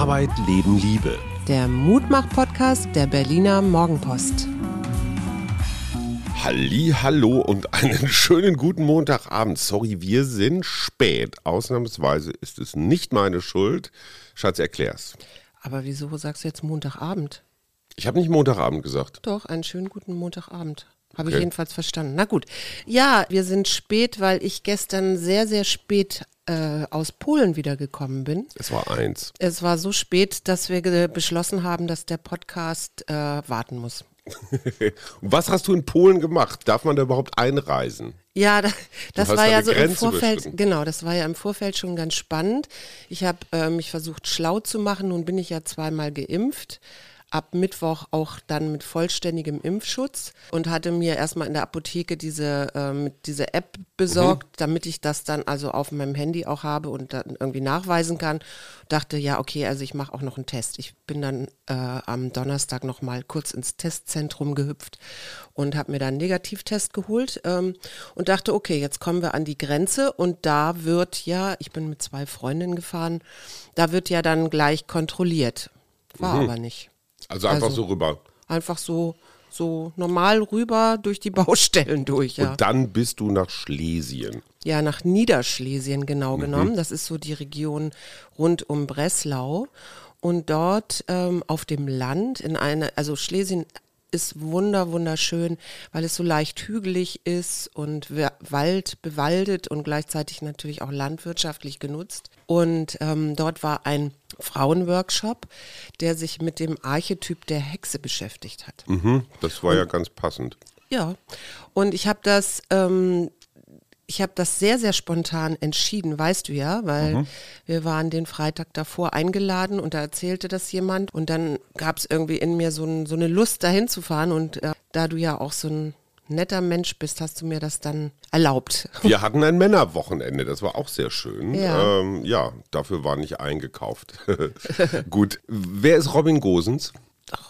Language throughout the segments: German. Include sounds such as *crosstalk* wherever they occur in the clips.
Arbeit, Leben, Liebe. Der Mutmach-Podcast der Berliner Morgenpost. Halli, hallo und einen *laughs* schönen guten Montagabend. Sorry, wir sind spät. Ausnahmsweise ist es nicht meine Schuld. Schatz, erklär's. Aber wieso sagst du jetzt Montagabend? Ich habe nicht Montagabend gesagt. Doch, einen schönen guten Montagabend. Habe Okay. ich jedenfalls verstanden. Na gut. Ja, wir sind spät, weil ich gestern sehr, sehr spät äh, aus Polen wiedergekommen bin. Es war eins. Es war so spät, dass wir beschlossen haben, dass der Podcast äh, warten muss. *laughs* Was hast du in Polen gemacht? Darf man da überhaupt einreisen? Ja, da, das hast war ja so im Grenze Vorfeld, überschritten. genau, das war ja im Vorfeld schon ganz spannend. Ich habe äh, mich versucht schlau zu machen, nun bin ich ja zweimal geimpft. Ab Mittwoch auch dann mit vollständigem Impfschutz und hatte mir erstmal in der Apotheke diese, ähm, diese App besorgt, Mhm. damit ich das dann also auf meinem Handy auch habe und dann irgendwie nachweisen kann. Dachte, ja, okay, also ich mache auch noch einen Test. Ich bin dann äh, am Donnerstag noch mal kurz ins Testzentrum gehüpft und habe mir dann einen Negativtest geholt ähm, und dachte, okay, jetzt kommen wir an die Grenze und da wird ja, ich bin mit zwei Freundinnen gefahren, da wird ja dann gleich kontrolliert. War aber nicht. Also einfach Also- so rüber. Einfach so, so normal rüber durch die *laughs* Baustellen durch, ja. Und dann bist du nach Schlesien. Ja, nach Niederschlesien genau genommen. Das ist so die Region rund um Breslau. Und dort ähm, auf dem Land, in einer, also Schlesien ist wunder, wunderschön, weil es so leicht hügelig ist und Wald bewaldet und gleichzeitig natürlich auch landwirtschaftlich genutzt. Und ähm, dort war ein Frauenworkshop, der sich mit dem Archetyp der Hexe beschäftigt hat. Mhm, das war ja ganz passend. Ja, und ich habe das, ähm, ich habe das sehr, sehr spontan entschieden, weißt du ja, weil wir waren den Freitag davor eingeladen und da erzählte das jemand und dann gab es irgendwie in mir so, ein, so eine Lust, dahin zu fahren und äh, da du ja auch so ein netter Mensch bist, hast du mir das dann erlaubt. *laughs* Wir hatten ein Männerwochenende, das war auch sehr schön. Ja. ähm, ja dafür war nicht eingekauft. *laughs* Gut, wer ist Robin Gosens?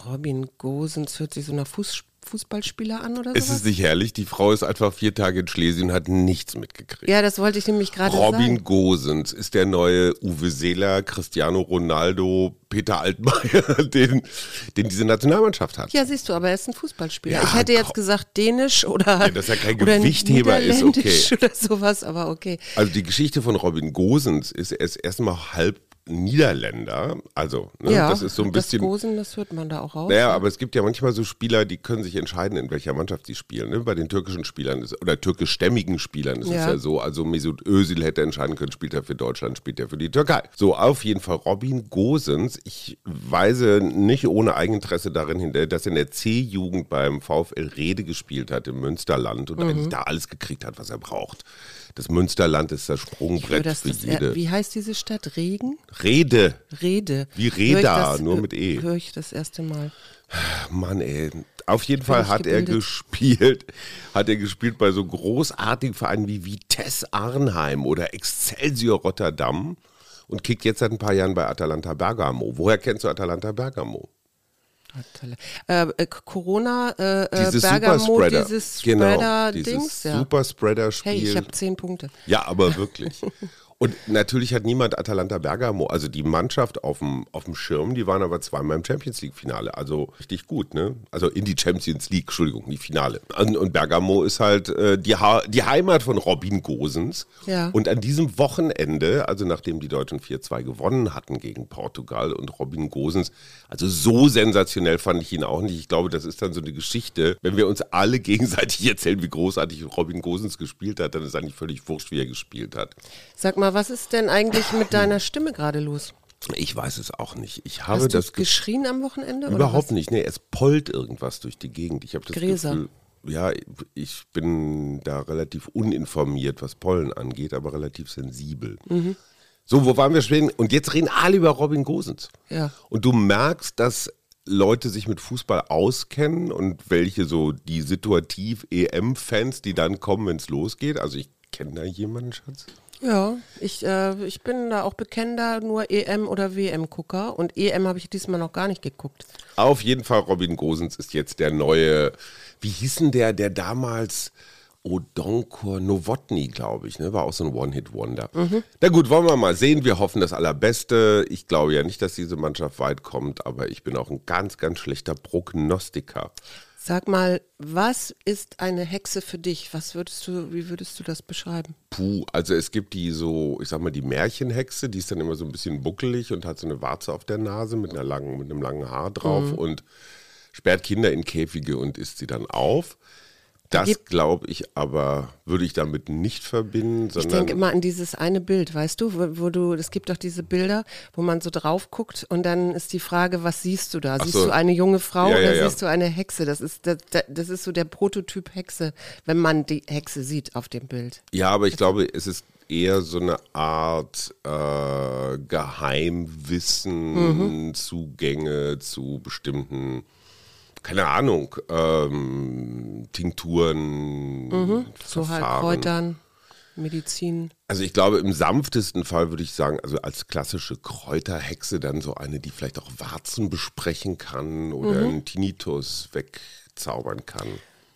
Robin Gosens hört sich so nach Fuß, Fußballspieler an oder Es sowas? ist nicht herrlich, die Frau ist einfach vier Tage in Schlesien und hat nichts mitgekriegt. Ja, das wollte ich nämlich gerade Robin sagen. Gosens ist der neue Uwe Seeler, Cristiano Ronaldo, Peter Altmaier, *laughs* den, den diese Nationalmannschaft hat. Ja, siehst du, aber er ist ein Fußballspieler. Ja, ich hätte jetzt gesagt Dänisch oder, dass er kein Gewichtheber ist, Niederländisch oder sowas, aber okay. Also die Geschichte von Robin Gosens ist, er ist erstmal halb Niederländer. Also, ne, ja, das ist so ein das bisschen. Gosen, das hört man da auch raus. Naja, aber es gibt ja manchmal so Spieler, die können sich entscheiden, in welcher Mannschaft sie spielen. Ne? Bei den türkischen Spielern ist, oder türkischstämmigen Spielern ist es Ja. ja so. Also Mesut Özil hätte entscheiden können, spielt er für Deutschland, spielt er für die Türkei. So, auf jeden Fall Robin Gosens. Ich weise nicht ohne Eigeninteresse darin hin, dass er in der C-Jugend beim VfL Rede gespielt hat im Münsterland und Mhm. eigentlich da alles gekriegt hat, was er braucht. Das Münsterland ist das höre, Sprungbrett dass für das, jede. wie heißt diese Stadt? Regen? Rede. Rede. Wie Höre Reda, das- nur mit E. Höre ich das erste Mal. Mann, ey. Auf jeden Fall hat er gebildet. gespielt, *laughs* hat er gespielt bei so großartigen Vereinen wie Vitesse Arnheim oder Excelsior Rotterdam und kickt jetzt seit ein paar Jahren bei Atalanta Bergamo. Woher kennst du Atalanta Bergamo? Äh, äh, Corona, äh, äh, Dieses Bergamo, Superspreader. dieses genau, Spreader-Dings. dieses ja. Superspreader-Spiel. Hey, ich habe zehn Punkte. Ja, aber wirklich. *laughs* Und natürlich hat niemand Atalanta Bergamo, also die Mannschaft auf dem, auf dem Schirm, die waren aber zweimal im Champions League-Finale. Also richtig gut, ne? Also in die Champions League, Entschuldigung, die Finale. Und, und Bergamo ist halt äh, die, ha die Heimat von Robin Gosens. Ja. Und an diesem Wochenende, also nachdem die Deutschen 4-2 gewonnen hatten gegen Portugal und Robin Gosens, also so sensationell fand ich ihn auch nicht. Ich glaube, das ist dann so eine Geschichte. Wenn wir uns alle *laughs* gegenseitig erzählen, wie großartig Robin Gosens gespielt hat, dann ist eigentlich völlig wurscht, wie er gespielt hat. Sag mal, was ist denn eigentlich mit deiner Stimme gerade los? Ich weiß es auch nicht. Ich habe Hast du das Ge geschrien am Wochenende? oder überhaupt nicht. Nee, es pollt irgendwas durch die Gegend. Ich habe das Gräser. Gefühl, ja, ich bin da relativ uninformiert, was Pollen angeht, aber relativ sensibel. Mhm. So, wo waren wir stehen? Und jetzt reden alle über Robin Gosens. Ja. Und du merkst, dass Leute sich mit Fußball auskennen und welche so die situativ EM-Fans, die dann kommen, wenn es losgeht. Also ich kenne da jemanden, Schatz. Ja, ich, äh, ich bin da auch bekennender nur EM- oder WM-Gucker und EM habe ich diesmal noch gar nicht geguckt. Auf jeden Fall, Robin Gosens ist jetzt der neue, wie hieß denn der, der damals Odonkor Nowotny, glaube ich, ne? War auch so ein One-Hit-Wonder. Mhm. Na gut, wollen wir mal sehen. Wir hoffen das Allerbeste. Ich glaube ja nicht, dass diese Mannschaft weit kommt, aber ich bin auch ein ganz, ganz schlechter Prognostiker. Sag mal, was ist eine Hexe für dich? Was würdest du, wie würdest du das beschreiben? Puh, also es gibt die so, ich sag mal, die Märchenhexe, die ist dann immer so ein bisschen buckelig und hat so eine Warze auf der Nase mit einer langen, mit einem langen Haar drauf mhm. und sperrt Kinder in Käfige und isst sie dann auf. Das glaube ich aber, würde ich damit nicht verbinden. ich denke immer an dieses eine Bild, weißt du, wo, wo, du, es gibt doch diese Bilder, wo man so drauf guckt und dann ist die Frage, was siehst du da? Siehst so. du eine junge Frau ja, oder ja, siehst du eine Hexe? Das ist, das, das ist so der Prototyp Hexe, wenn man die Hexe sieht auf dem Bild. Ja, aber ich glaube, es ist eher so eine Art äh, Geheimwissen, mhm. Zugänge zu bestimmten keine Ahnung, ähm, Tinkturen, mhm, so halt Kräutern, Medizin. Also ich glaube, im sanftesten Fall würde ich sagen, also als klassische Kräuterhexe dann so eine, die vielleicht auch Warzen besprechen kann oder mhm. einen Tinnitus wegzaubern kann.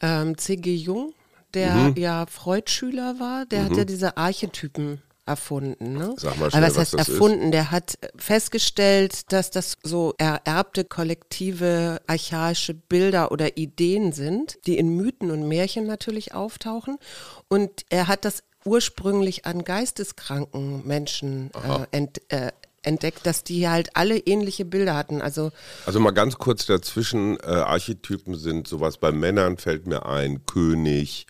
Ähm, C.G. Jung, der mhm. ja Freud-Schüler war, der hat mhm. ja diese Archetypen erfunden. Ne? Sag mal schnell, Aber was, was heißt erfunden? Ist? Der hat festgestellt, dass das so ererbte kollektive archaische Bilder oder Ideen sind, die in Mythen und Märchen natürlich auftauchen. Und er hat das ursprünglich an geisteskranken Menschen äh, ent, äh, entdeckt, dass die halt alle ähnliche Bilder hatten. Also, also mal ganz kurz dazwischen, äh, Archetypen sind sowas bei Männern fällt mir ein, König,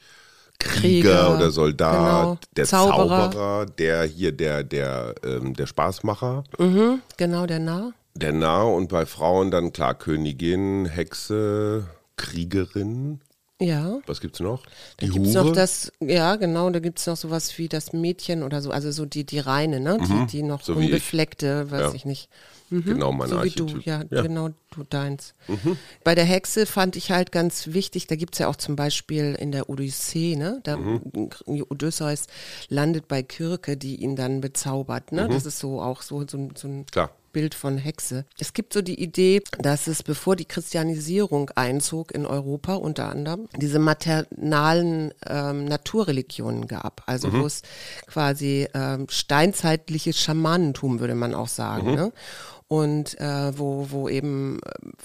Krieger, Krieger oder Soldat, genau. der Zauberer. Zauberer. der hier der, der, ähm, der Spaßmacher. Mhm, genau, der Narr. Der Narr und bei Frauen dann klar Königin, Hexe, Kriegerin. Ja. Was gibt's noch? Die da gibt's Hure? noch das, ja genau, da gibt es noch sowas wie das Mädchen oder so, also so die, die reine, ne? Mhm. Die, die noch so unbefleckte, weiß ja. ich nicht. Mhm. Genau mein so Archetyp. wie du, ja, ja, genau du deins. Mhm. Bei der Hexe fand ich halt ganz wichtig, da gibt es ja auch zum Beispiel in der Odyssee, ne? Da mhm. Odysseus landet bei Kirke, die ihn dann bezaubert, ne? Mhm. Das ist so auch so, so, so ein Klar. Bild von Hexe. Es gibt so die Idee, dass es, bevor die Christianisierung einzog in Europa unter anderem, diese maternalen ähm, Naturreligionen gab. Also mhm. wo es quasi ähm, steinzeitliches Schamanentum, würde man auch sagen. Mhm. Ne? und äh, wo, wo eben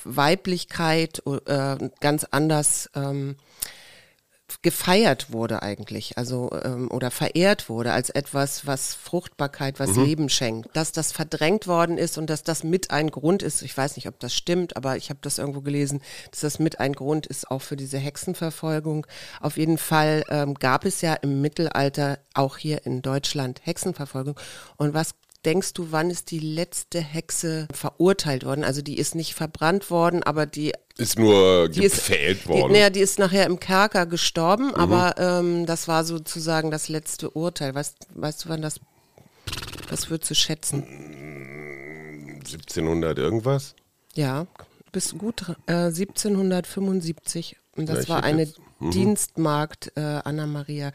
Weiblichkeit äh, ganz anders ähm, gefeiert wurde eigentlich, also ähm, oder verehrt wurde als etwas, was Fruchtbarkeit, was mhm. Leben schenkt. Dass das verdrängt worden ist und dass das mit ein Grund ist, ich weiß nicht, ob das stimmt, aber ich habe das irgendwo gelesen, dass das mit ein Grund ist auch für diese Hexenverfolgung. Auf jeden Fall ähm, gab es ja im Mittelalter auch hier in Deutschland Hexenverfolgung. Und was denkst du, wann ist die letzte Hexe verurteilt worden? Also die ist nicht verbrannt worden, aber die ist nur die gefällt ist, worden. Die, naja, die ist nachher im Kerker gestorben, mhm. aber ähm, das war sozusagen das letzte Urteil. Weißt, weißt du, wann das, was würdest du schätzen? 1700 irgendwas? Ja, bis gut äh, 1775 und das ja, war eine mhm. Dienstmagd, äh, Anna-Maria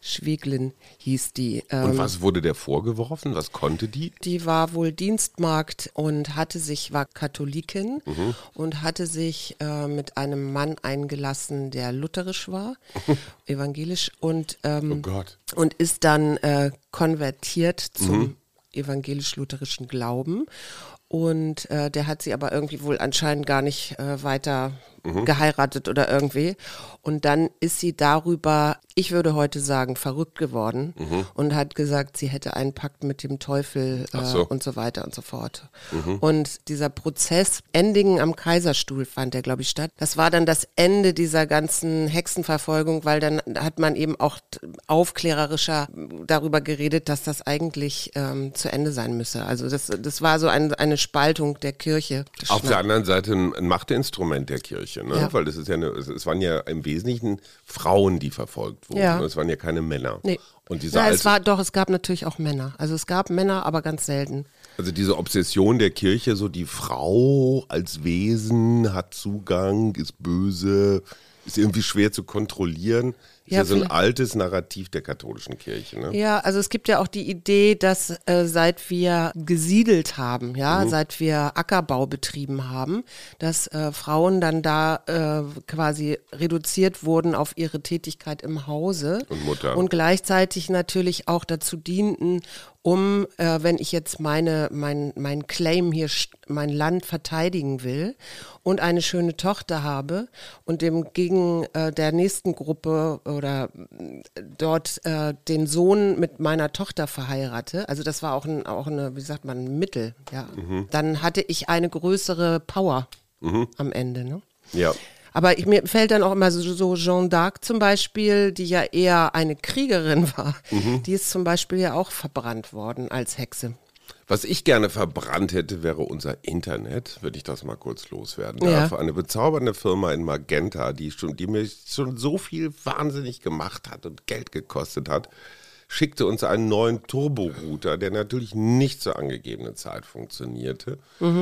Schweglin hieß die. Ähm, und was wurde der vorgeworfen? Was konnte die? Die war wohl Dienstmagd und hatte sich, war Katholikin mhm. und hatte sich äh, mit einem Mann eingelassen, der lutherisch war, *laughs* evangelisch und, ähm, oh und ist dann äh, konvertiert zum mhm. evangelisch-lutherischen Glauben und äh, der hat sie aber irgendwie wohl anscheinend gar nicht äh, weiter mhm. geheiratet oder irgendwie. Und dann ist sie darüber, ich würde heute sagen, verrückt geworden mhm. und hat gesagt, sie hätte einen Pakt mit dem Teufel äh, so. und so weiter und so fort. Mhm. Und dieser Prozess Endingen am Kaiserstuhl fand der, glaube ich, statt. Das war dann das Ende dieser ganzen Hexenverfolgung, weil dann hat man eben auch aufklärerischer darüber geredet, dass das eigentlich ähm, zu Ende sein müsse. Also das, das war so ein, eine Spaltung der Kirche. Auf der anderen Seite ein Machtinstrument der Kirche. Kirche, ne? Ja. Weil das ist ja eine, es waren ja im Wesentlichen Frauen, die verfolgt wurden. Ja. Es waren ja keine Männer. Nee. Und diese ja, es war doch, es gab natürlich auch Männer. Also es gab Männer, aber ganz selten. Also diese Obsession der Kirche, so die Frau als Wesen hat Zugang, ist böse, ist irgendwie schwer zu kontrollieren. Ist ja, Ja, so ein altes Narrativ der katholischen Kirche. Ne? Ja, also es gibt ja auch die Idee, dass äh, seit wir gesiedelt haben, ja, Mhm. seit wir Ackerbau betrieben haben, dass äh, Frauen dann da äh, quasi reduziert wurden auf ihre Tätigkeit im Hause Und Mutter. und gleichzeitig natürlich auch dazu dienten, um, äh, wenn ich jetzt meine, mein, mein Claim hier, mein Land verteidigen will und eine schöne Tochter habe und dem gegen äh, der nächsten Gruppe oder äh, dort äh, den Sohn mit meiner Tochter verheirate, also das war auch, ein, auch eine, wie sagt man, ein Mittel, ja, dann hatte ich eine größere Power am Ende, ne? Ja. Aber ich, mir fällt dann auch immer so, so Jeanne d'Arc zum Beispiel, die ja eher eine Kriegerin *laughs* war, die ist zum Beispiel ja auch verbrannt worden als Hexe. Was ich gerne verbrannt hätte, wäre unser Internet, wenn ich das mal kurz loswerden Ja. darf. Eine bezaubernde Firma in Magenta, die, schon, die mir schon so viel wahnsinnig gemacht hat und Geld gekostet hat, schickte uns einen neuen Turbo-Router, der natürlich nicht zur angegebenen Zeit funktionierte.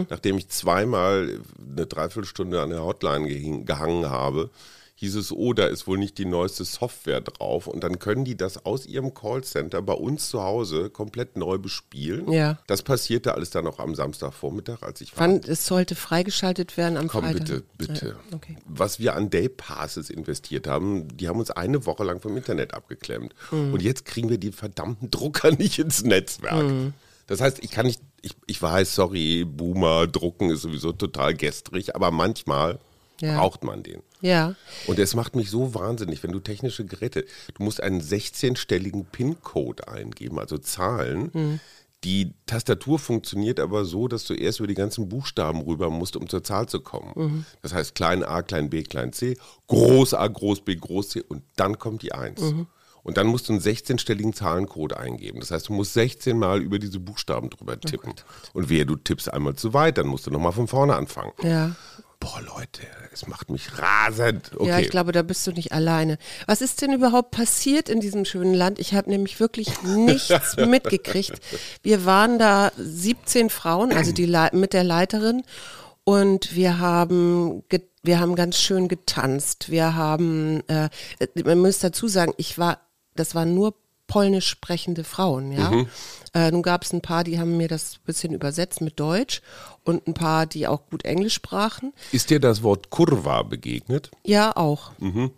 Nachdem ich zweimal eine Dreiviertelstunde an der Hotline gehing, gehangen habe, hieß es, oh, da ist wohl nicht die neueste Software drauf. Und dann können die das aus ihrem Callcenter bei uns zu Hause komplett neu bespielen. Ja. Das passierte alles dann auch am Samstagvormittag, als ich Wann, es sollte freigeschaltet werden am Komm Freitag. bitte, bitte. Ja, okay. Was wir an Day Passes investiert haben, die haben uns eine Woche lang vom Internet abgeklemmt. Mhm. Und jetzt kriegen wir die verdammten Drucker *laughs* nicht ins Netzwerk. Mhm. Das heißt, ich kann nicht, ich, ich weiß, sorry, Boomer, drucken ist sowieso total gestrig, aber manchmal Ja. braucht man den. Ja, Und es macht mich so wahnsinnig, wenn du technische Geräte, du musst einen 16-stelligen PIN-Code eingeben, also Zahlen. Hm. Die Tastatur funktioniert aber so, dass du erst über die ganzen Buchstaben rüber musst, um zur Zahl zu kommen. Mhm. Das heißt klein a, klein b, klein c, groß a, groß b, groß c und dann kommt die 1. Mhm. Und dann musst du einen 16-stelligen Zahlencode eingeben. Das heißt, du musst 16 Mal über diese Buchstaben Oh drüber tippen. und wehe, du tippst einmal zu weit, dann musst du nochmal von vorne anfangen. ja. Boah, Leute, es macht mich rasend. Okay. Ja, ich glaube, da bist du nicht alleine. Was ist denn überhaupt passiert in diesem schönen Land? Ich habe nämlich wirklich nichts *laughs* mitgekriegt. Wir waren da 17 Frauen, also die Lei- mit der Leiterin, und wir haben wir haben ganz schön getanzt. Wir haben, äh, man muss dazu sagen, ich war, das waren nur polnisch sprechende Frauen, ja. Äh, nun gab es ein paar, die haben mir das bisschen übersetzt mit Deutsch und ein paar, die auch gut Englisch sprachen. Ist dir das Wort Kurva begegnet? Ja, auch. Mhm.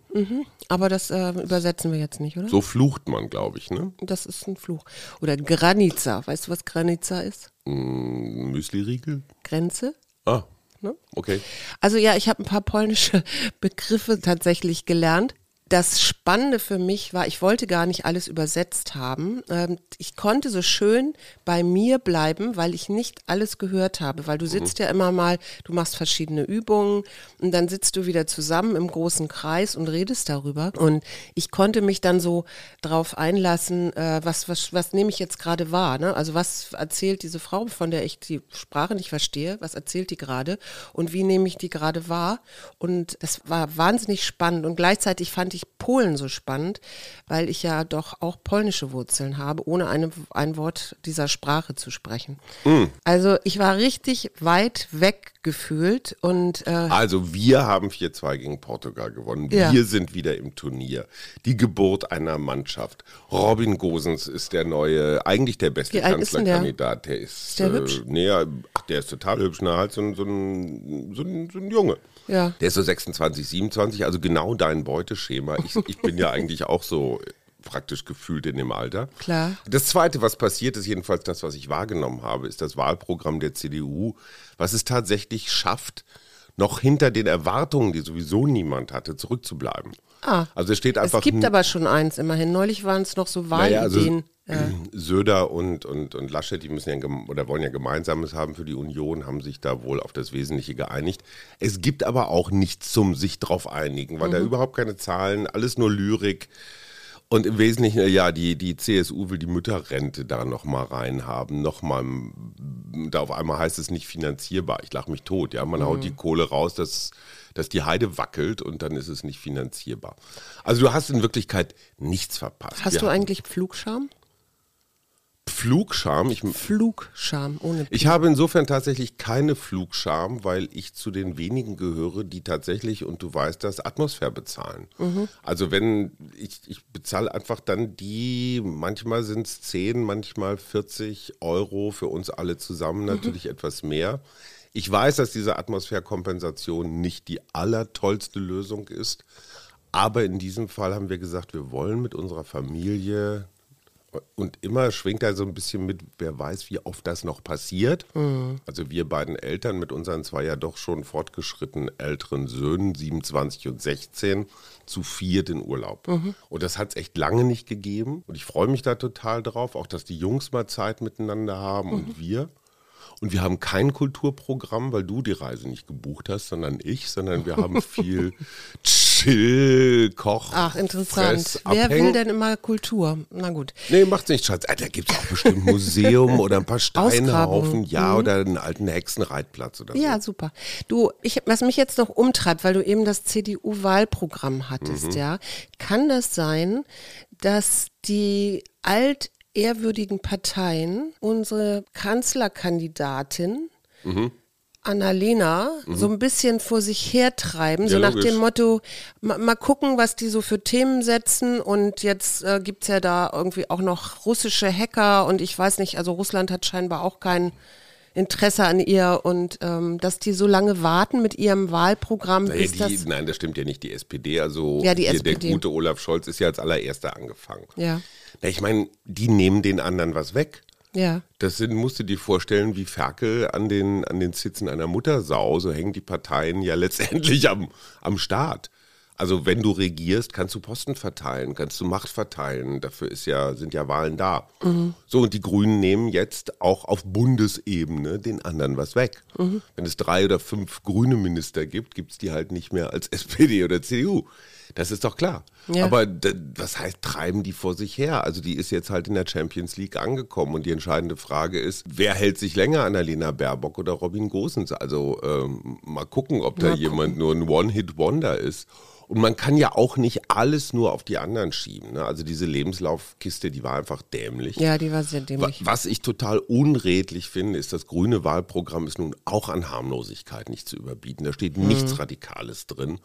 Aber das äh, übersetzen wir jetzt nicht, oder? So flucht man, glaube ich, ne? Das ist ein Fluch. Oder Granica. Weißt du, was Granica ist? Mm, Müsli-Riegel? Grenze? Ah, Ne? okay. Also ja, ich habe ein paar polnische *laughs* Begriffe tatsächlich gelernt. Das Spannende für mich war, ich wollte gar nicht alles übersetzt haben. Ähm, ich konnte so schön bei mir bleiben, weil ich nicht alles gehört habe. Weil du sitzt ja immer mal, du machst verschiedene Übungen und dann sitzt du wieder zusammen im großen Kreis und redest darüber. Und ich konnte mich dann so drauf einlassen, äh, was, was, was nehme ich jetzt gerade wahr. Ne? Also was erzählt diese Frau, von der ich die Sprache nicht verstehe, was erzählt die gerade und wie nehme ich die gerade wahr. Und das war wahnsinnig spannend und gleichzeitig fand ich Polen so spannend, weil ich ja doch auch polnische Wurzeln habe, ohne eine, ein Wort dieser Sprache zu sprechen. Also ich war richtig weit weg gefühlt und äh, Also wir haben 4-2 gegen Portugal gewonnen. Ja. Wir sind wieder im Turnier. Die Geburt einer Mannschaft. Robin Gosens ist der neue, eigentlich der beste denn der? Kanzlerkandidat. Der ist, der hübsch? Nee, ach, der ist total hübsch. Na, halt so ein, so ein, so ein, so ein Junge. Ja. Der ist so 26, 27, also genau dein Beuteschema. Ich, ich bin ja *laughs* eigentlich auch so praktisch gefühlt in dem Alter. Klar. Das Zweite, was passiert ist, jedenfalls das, was ich wahrgenommen habe, ist das Wahlprogramm der CDU, was es tatsächlich schafft, noch hinter den Erwartungen, die sowieso niemand hatte, zurückzubleiben. Ah. Also es steht einfach es gibt aber schon eins immerhin. Neulich waren es noch so naja, also Ja. *clears throat* Söder und, und, und Laschet, die müssen ja oder wollen ja Gemeinsames haben für die Union, haben sich da wohl auf das Wesentliche geeinigt. Es gibt aber auch nichts zum sich drauf einigen, weil da überhaupt keine Zahlen, alles nur Lyrik. Und im Wesentlichen, äh, ja, die, die CSU will die Mütterrente da nochmal reinhaben, nochmal, da auf einmal heißt es nicht finanzierbar. Ich lache mich tot, ja, man haut die Kohle raus, dass, dass die Heide wackelt und dann ist es nicht finanzierbar. Also du hast in Wirklichkeit nichts verpasst. Hast Wir du eigentlich Flugscham? Flugscham. Ich, Flugscham ohne P. ich habe insofern tatsächlich keine Flugscham, weil ich zu den wenigen gehöre, die tatsächlich, und du weißt das, Atmosphäre bezahlen. Also wenn, ich, ich bezahle einfach dann die, manchmal sind es 10, manchmal 40 Euro für uns alle zusammen, natürlich etwas mehr. Ich weiß, dass diese Atmosphärekompensation nicht die allertollste Lösung ist, aber in diesem Fall haben wir gesagt, wir wollen mit unserer Familie und immer schwingt da so ein bisschen mit, wer weiß, wie oft das noch passiert. Also wir beiden Eltern mit unseren zwei ja doch schon fortgeschritten älteren Söhnen, 27 und 16, zu viert in Urlaub. Und das hat es echt lange nicht gegeben. Und ich freue mich da total drauf, auch dass die Jungs mal Zeit miteinander haben und wir. Und wir haben kein Kulturprogramm, weil du die Reise nicht gebucht hast, sondern ich, sondern wir haben *laughs* viel Chill, Koch. Ach, interessant. Fress, Wer Abhängen. will denn immer Kultur? Na gut. Nee, macht's nicht, Schatz. Ah, Da gibt's auch bestimmt ein Museum oder ein paar Steinhaufen, ja, oder einen alten Hexenreitplatz oder so. Ja, super. Du, ich, was mich jetzt noch umtreibt, weil du eben das CDU-Wahlprogramm hattest, ja, kann das sein, dass die altehrwürdigen Parteien unsere Kanzlerkandidatin Annalena so ein bisschen vor sich hertreiben, so Ja, nach logisch. dem Motto, ma, mal gucken, was die so für Themen setzen und jetzt äh, gibt's ja da irgendwie auch noch russische Hacker und ich weiß nicht, also Russland hat scheinbar auch kein Interesse an ihr und ähm, dass die so lange warten mit ihrem Wahlprogramm, Naja, ist das, die, nein, das stimmt ja nicht. Die SPD, also Ja, die hier SPD. der gute Olaf Scholz ist ja als allererster angefangen. ja, Na, ich meine, die nehmen den anderen was weg. Ja, Das sind, musst du dir vorstellen, wie Ferkel an den, an den Sitzen einer Muttersau, so hängen die Parteien ja *laughs* letztendlich am, am Staat. Also wenn du regierst, kannst du Posten verteilen, kannst du Macht verteilen. Dafür ist ja, sind ja Wahlen da. So, und die Grünen nehmen jetzt auch auf Bundesebene den anderen was weg. Wenn es drei oder fünf grüne Minister gibt, gibt es die halt nicht mehr als *laughs* SPD oder CDU. Das ist doch klar. Ja. Aber was heißt, treiben die vor sich her? Also die ist jetzt halt in der Champions League angekommen und die entscheidende Frage ist, wer hält sich länger an Alena Baerbock oder Robin Gosens? Also ähm, mal gucken, ob da Mal jemand nur ein One-Hit-Wonder ist. Und man kann ja auch nicht alles nur auf die anderen schieben. Ne? Also diese Lebenslaufkiste, die war einfach dämlich. ja, die war sehr dämlich. Was ich total unredlich finde, ist, das grüne Wahlprogramm ist nun auch an Harmlosigkeit nicht zu überbieten. Da steht Mhm. nichts Radikales drin.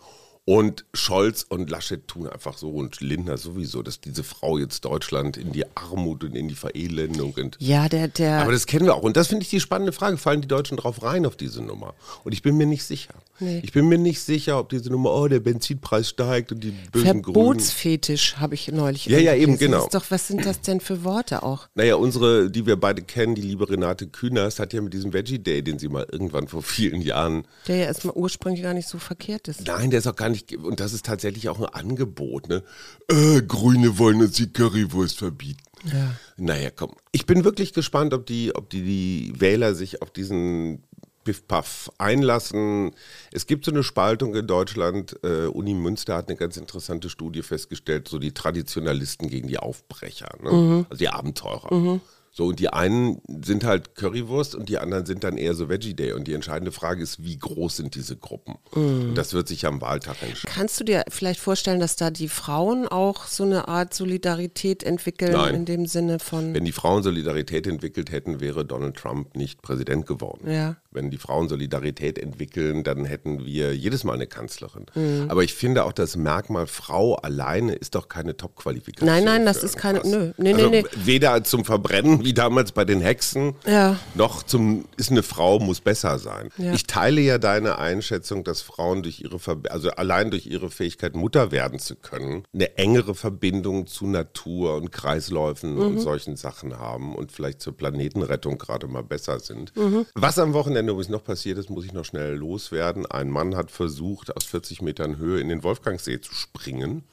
Und Scholz und Laschet tun einfach so und Lindner sowieso, dass diese Frau jetzt Deutschland in die Armut und in die Verelendung und Ja, der, der, aber das kennen wir auch. Und das finde ich die spannende Frage. Fallen die Deutschen drauf rein auf diese Nummer? Und ich bin mir nicht sicher. Nee. Ich bin mir nicht sicher, ob diese Nummer, oh, der Benzinpreis steigt und die bösen Grünen. Verbotsfetisch habe ich neulich. Ja, ja, eben, genau. Ist doch, was sind das denn für Worte auch? Naja, unsere, die wir beide kennen, die liebe Renate Künast, hat ja mit diesem Veggie Day, den sie mal irgendwann vor vielen Jahren. Der ja erstmal ursprünglich gar nicht so verkehrt ist. Nein, der ist auch gar nicht, und das ist tatsächlich auch ein Angebot, ne? Äh, Grüne wollen uns die Currywurst verbieten. Ja. Naja, komm. Ich bin wirklich gespannt, ob die, ob die, die Wähler sich auf diesen Piff-Puff einlassen. Es gibt so eine Spaltung in Deutschland. Äh, Uni Münster hat eine ganz interessante Studie festgestellt, so die Traditionalisten gegen die Aufbrecher, ne? also die Abenteurer. So, und die einen sind halt Currywurst und die anderen sind dann eher so Veggie Day. Und die entscheidende Frage ist, wie groß sind diese Gruppen? Und das wird sich am Wahltag entscheiden. Kannst du dir vielleicht vorstellen, dass da die Frauen auch so eine Art Solidarität entwickeln Nein. in dem Sinne von Wenn die Frauen Solidarität entwickelt hätten, wäre Donald Trump nicht Präsident geworden. Ja. Wenn die Frauen Solidarität entwickeln, dann hätten wir jedes Mal eine Kanzlerin. Mhm. Aber ich finde auch das Merkmal Frau alleine ist doch keine Top-Qualifikation. Nein, nein, das ist keine- nö. Nee, also nee, nee. Weder zum Verbrennen wie damals bei den Hexen, Ja. noch zum ist eine Frau muss besser sein. Ja. Ich teile ja deine Einschätzung, dass Frauen durch ihre Verb also allein durch ihre Fähigkeit Mutter werden zu können, eine engere Verbindung zu Natur und Kreisläufen Mhm. und solchen Sachen haben und vielleicht zur Planetenrettung gerade mal besser sind. Mhm. Was am Wochenende übrigens noch passiert ist, muss ich noch schnell loswerden. Ein Mann hat versucht, aus 40 Metern Höhe in den Wolfgangsee zu springen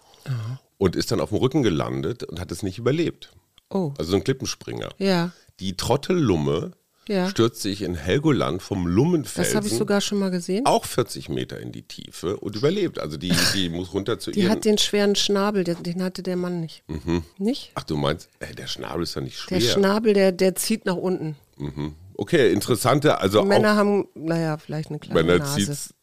und ist dann auf dem Rücken gelandet und hat es nicht überlebt. Oh. Also so ein Klippenspringer. Ja, Die Trottellumme Ja. stürzt sich in Helgoland vom das Lummenfelsen habe ich sogar schon mal gesehen. auch 40 Meter in die Tiefe und überlebt. Also die, die muss runter zu Die ihren... hat den schweren Schnabel, den, den hatte der Mann nicht. Nicht? Ach, du meinst, äh, der Schnabel ist ja nicht schwer. Der Schnabel, der, der zieht nach unten. mhm. Okay, interessante, also Männer auch haben, naja, vielleicht eine kleine Männer Nase. zieht's...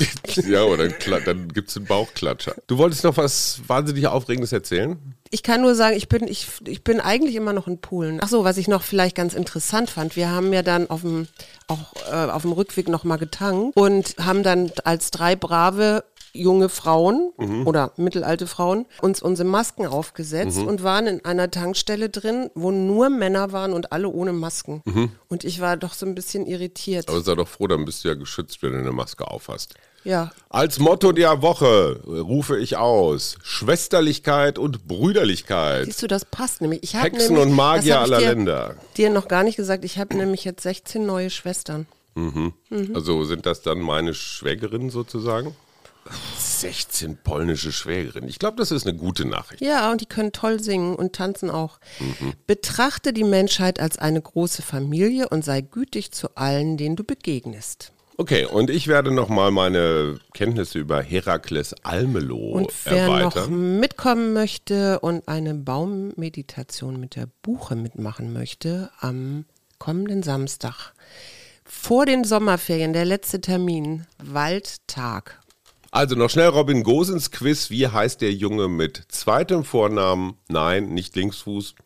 *laughs* ja, oder Kla- dann gibt es einen Bauchklatscher. Du wolltest noch was wahnsinnig Aufregendes erzählen? ich kann nur sagen, ich bin, ich, ich bin eigentlich immer noch in Polen. Ach so, was ich noch vielleicht ganz interessant fand, wir haben ja dann auf dem, auch äh, auf dem Rückweg nochmal getankt und haben dann als drei brave junge Frauen mhm. oder mittelalte Frauen uns unsere Masken aufgesetzt mhm. und waren in einer Tankstelle drin, wo nur Männer waren und alle ohne Masken. Mhm. Und ich war doch so ein bisschen irritiert. Aber sei doch froh, dann bist du ja geschützt, wenn du eine Maske aufhast. Ja. Als Motto der Woche rufe ich aus: Schwesterlichkeit und Brüderlichkeit. Siehst du, das passt nämlich. Ich Hexen nämlich, und Magier aller dir, Länder. Dir noch gar nicht gesagt, ich habe nämlich jetzt 16 neue Schwestern. Mhm. Mhm. Also sind das dann meine Schwägerinnen sozusagen? 16 polnische Schwägerinnen. Ich glaube, das ist eine gute Nachricht. Ja, und die können toll singen und tanzen auch. Mhm. Betrachte die Menschheit als eine große Familie und sei gütig zu allen, denen du begegnest. Okay, und ich werde nochmal meine Kenntnisse über Herakles Almelo und wer erweitern. noch mitkommen möchte und eine Baummeditation mit der Buche mitmachen möchte, am kommenden Samstag. Vor den Sommerferien, der letzte Termin, Waldtag. Also noch schnell Robin Gosens Quiz. Wie heißt der Junge mit zweitem Vornamen? Nein, nicht Linksfuß.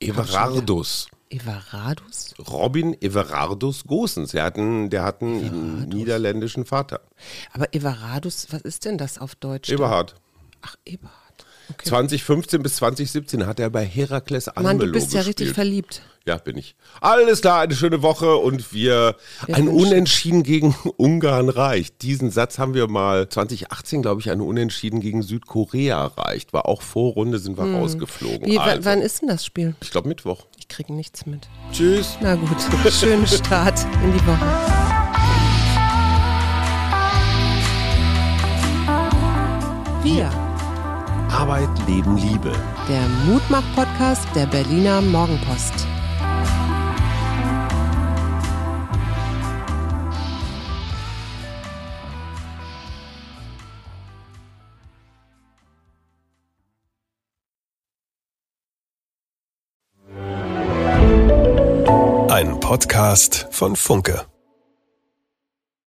Everardus. Everardus? Robin Everardus Gosens. Er hat einen, der hat einen Everardus. niederländischen Vater. Aber Everardus, was ist denn das auf Deutsch? Eberhard. Ach, Eberhard. Okay. 2015 bis 2017 hat er bei Herakles Almelo Mann, du bist ja gespielt. richtig verliebt. Ja, bin ich. Alles klar, eine schöne Woche und wir, Wir ein Unentschieden gegen *laughs* Ungarn reicht. Diesen Satz haben wir mal 2018, glaube ich, ein Unentschieden gegen Südkorea erreicht. War auch Vorrunde, sind wir rausgeflogen. Hm. Wie, wa- also, Wann ist denn das Spiel? ich glaube Mittwoch. Ich kriege nichts mit. Tschüss. Na gut, *laughs* schönen Start in die Woche. Wir, Arbeit, Leben, Liebe. der Mutmach-Podcast der Berliner Morgenpost. Podcast von Funke.